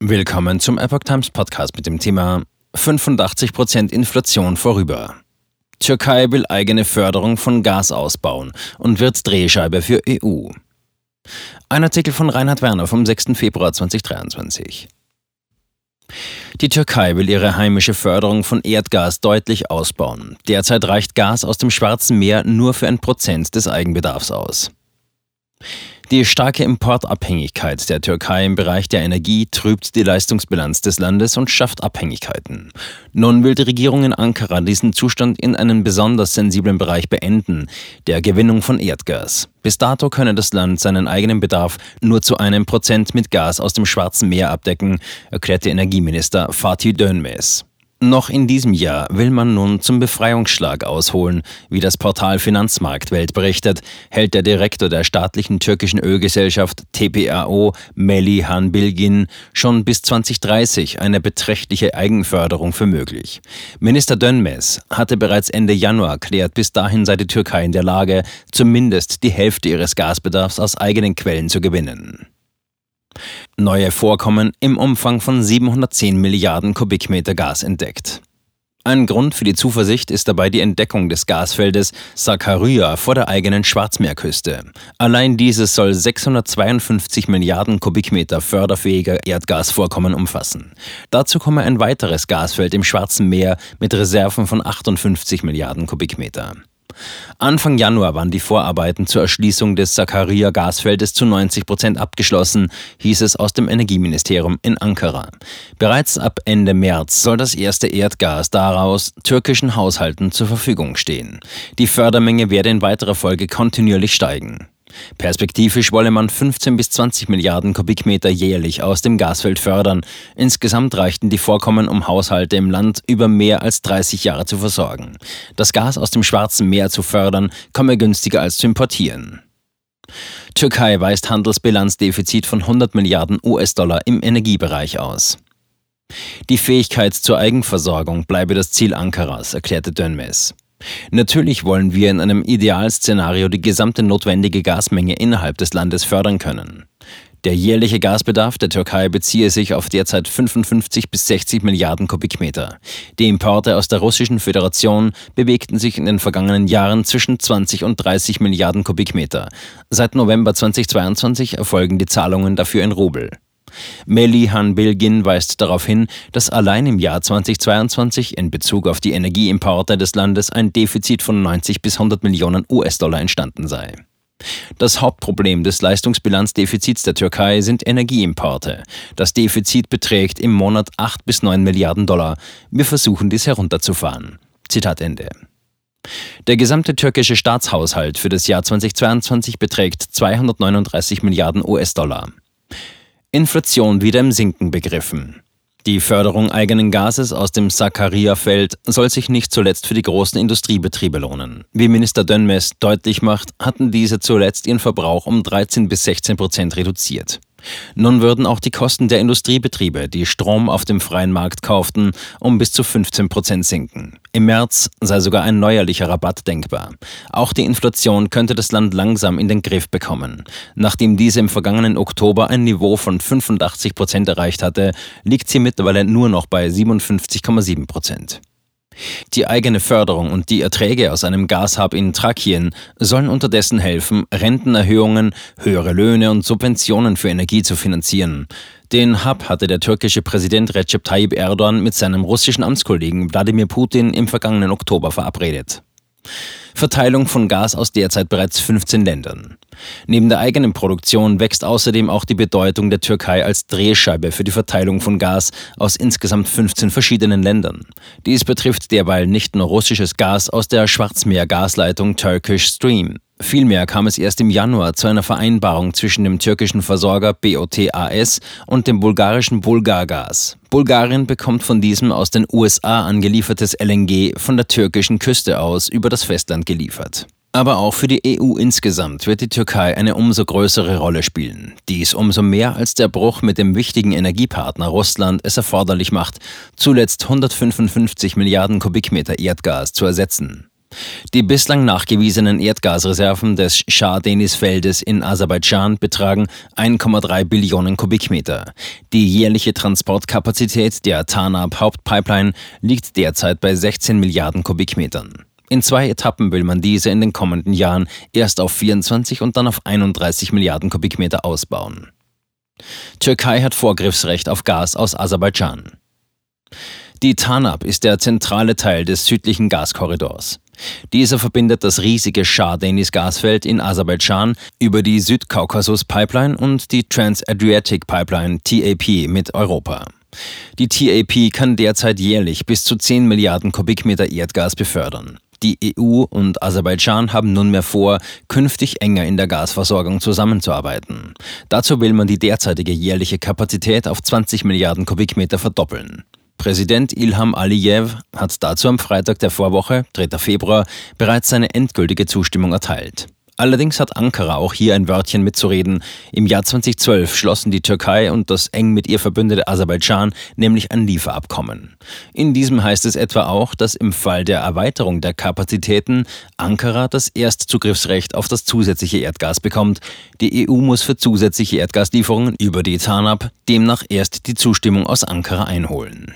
Willkommen zum Epoch Times Podcast mit dem Thema 85% Inflation vorüber. Türkei will eigene Förderung von Gas ausbauen und wird Drehscheibe für EU. Ein Artikel von Reinhard Werner vom 6. Februar 2023. Die Türkei will ihre heimische Förderung von Erdgas deutlich ausbauen. Derzeit reicht Gas aus dem Schwarzen Meer nur für ein Prozent des Eigenbedarfs aus. Die starke Importabhängigkeit der Türkei im Bereich der Energie trübt die Leistungsbilanz des Landes und schafft Abhängigkeiten. Nun will die Regierung in Ankara diesen Zustand in einem besonders sensiblen Bereich beenden, der Gewinnung von Erdgas. Bis dato könne das Land seinen eigenen Bedarf nur zu einem Prozent mit Gas aus dem Schwarzen Meer abdecken, erklärte Energieminister Fatih Dönmez. Noch in diesem Jahr will man nun zum Befreiungsschlag ausholen. Wie das Portal Finanzmarktwelt berichtet, hält der Direktor der staatlichen türkischen Ölgesellschaft TPAO, Melihan Bilgin, schon bis 2030 eine beträchtliche Eigenförderung für möglich. Minister Dönmez hatte bereits Ende Januar erklärt, bis dahin sei die Türkei in der Lage, zumindest die Hälfte ihres Gasbedarfs aus eigenen Quellen zu gewinnen. Neue Vorkommen im Umfang von 710 Milliarden Kubikmeter Gas entdeckt. Ein Grund für die Zuversicht ist dabei die Entdeckung des Gasfeldes Sakarya vor der eigenen Schwarzmeerküste. Allein dieses soll 652 Milliarden Kubikmeter förderfähiger Erdgasvorkommen umfassen. Dazu komme ein weiteres Gasfeld im Schwarzen Meer mit Reserven von 58 Milliarden Kubikmeter. Anfang Januar waren die Vorarbeiten zur Erschließung des Sakarya-Gasfeldes zu 90 Prozent abgeschlossen, hieß es aus dem Energieministerium in Ankara. Bereits ab Ende März soll das erste Erdgas daraus türkischen Haushalten zur Verfügung stehen. Die Fördermenge werde in weiterer Folge kontinuierlich steigen. Perspektivisch wolle man 15 bis 20 Milliarden Kubikmeter jährlich aus dem Gasfeld fördern. Insgesamt reichten die Vorkommen, um Haushalte im Land über mehr als 30 Jahre zu versorgen. Das Gas aus dem Schwarzen Meer zu fördern, komme günstiger als zu importieren. Türkei weist Handelsbilanzdefizit von 100 Milliarden US-Dollar im Energiebereich aus. Die Fähigkeit zur Eigenversorgung bleibe das Ziel Ankaras, erklärte Dönmes. Natürlich wollen wir in einem Idealszenario die gesamte notwendige Gasmenge innerhalb des Landes fördern können. Der jährliche Gasbedarf der Türkei beziehe sich auf derzeit 55 bis 60 Milliarden Kubikmeter. Die Importe aus der Russischen Föderation bewegten sich in den vergangenen Jahren zwischen 20 und 30 Milliarden Kubikmeter. Seit November 2022 erfolgen die Zahlungen dafür in Rubel. Melihan Bilgin weist darauf hin, dass allein im Jahr 2022 in Bezug auf die Energieimporte des Landes ein Defizit von 90 bis 100 Millionen US-Dollar entstanden sei. Das Hauptproblem des Leistungsbilanzdefizits der Türkei sind Energieimporte. Das Defizit beträgt im Monat 8 bis 9 Milliarden Dollar. Wir versuchen dies herunterzufahren. Zitat Ende. Der gesamte türkische Staatshaushalt für das Jahr 2022 beträgt 239 Milliarden US-Dollar. Inflation wieder im Sinken begriffen. Die Förderung eigenen Gases aus dem Sakarya-Feld soll sich nicht zuletzt für die großen Industriebetriebe lohnen. Wie Minister Dönmes deutlich macht, hatten diese zuletzt ihren Verbrauch um 13 bis 16 Prozent reduziert. Nun würden auch die Kosten der Industriebetriebe, die Strom auf dem freien Markt kauften, um bis zu 15 Prozent sinken. Im März sei sogar ein neuerlicher Rabatt denkbar. Auch die Inflation könnte das Land langsam in den Griff bekommen. Nachdem diese im vergangenen Oktober ein Niveau von 85 Prozent erreicht hatte, liegt sie mittlerweile nur noch bei 57,7 Prozent. Die eigene Förderung und die Erträge aus einem Gashub in Thrakien sollen unterdessen helfen, Rentenerhöhungen, höhere Löhne und Subventionen für Energie zu finanzieren. Den Hub hatte der türkische Präsident Recep Tayyip Erdogan mit seinem russischen Amtskollegen Wladimir Putin im vergangenen Oktober verabredet. Verteilung von Gas aus derzeit bereits 15 Ländern. Neben der eigenen Produktion wächst außerdem auch die Bedeutung der Türkei als Drehscheibe für die Verteilung von Gas aus insgesamt 15 verschiedenen Ländern. Dies betrifft derweil nicht nur russisches Gas aus der Schwarzmeer-Gasleitung Turkish Stream. Vielmehr kam es erst im Januar zu einer Vereinbarung zwischen dem türkischen Versorger BOTAS und dem bulgarischen Bulgargas. Bulgarien bekommt von diesem aus den USA angeliefertes LNG von der türkischen Küste aus über das Festland geliefert. Aber auch für die EU insgesamt wird die Türkei eine umso größere Rolle spielen. Dies umso mehr, als der Bruch mit dem wichtigen Energiepartner Russland es erforderlich macht, zuletzt 155 Milliarden Kubikmeter Erdgas zu ersetzen. Die bislang nachgewiesenen Erdgasreserven des Shah-Denis-Feldes in Aserbaidschan betragen 1,3 Billionen Kubikmeter. Die jährliche Transportkapazität der Tanab-Hauptpipeline liegt derzeit bei 16 Milliarden Kubikmetern. In zwei Etappen will man diese in den kommenden Jahren erst auf 24 und dann auf 31 Milliarden Kubikmeter ausbauen. Türkei hat Vorgriffsrecht auf Gas aus Aserbaidschan. Die Tanab ist der zentrale Teil des südlichen Gaskorridors. Dieser verbindet das riesige Shah-Denis-Gasfeld in Aserbaidschan über die Südkaukasus-Pipeline und die Trans-Adriatic Pipeline TAP mit Europa. Die TAP kann derzeit jährlich bis zu 10 Milliarden Kubikmeter Erdgas befördern. Die EU und Aserbaidschan haben nunmehr vor, künftig enger in der Gasversorgung zusammenzuarbeiten. Dazu will man die derzeitige jährliche Kapazität auf 20 Milliarden Kubikmeter verdoppeln. Präsident Ilham Aliyev hat dazu am Freitag der Vorwoche, 3. Februar, bereits seine endgültige Zustimmung erteilt. Allerdings hat Ankara auch hier ein Wörtchen mitzureden. Im Jahr 2012 schlossen die Türkei und das eng mit ihr verbündete Aserbaidschan nämlich ein Lieferabkommen. In diesem heißt es etwa auch, dass im Fall der Erweiterung der Kapazitäten Ankara das Erstzugriffsrecht auf das zusätzliche Erdgas bekommt. Die EU muss für zusätzliche Erdgaslieferungen über die TANAP demnach erst die Zustimmung aus Ankara einholen.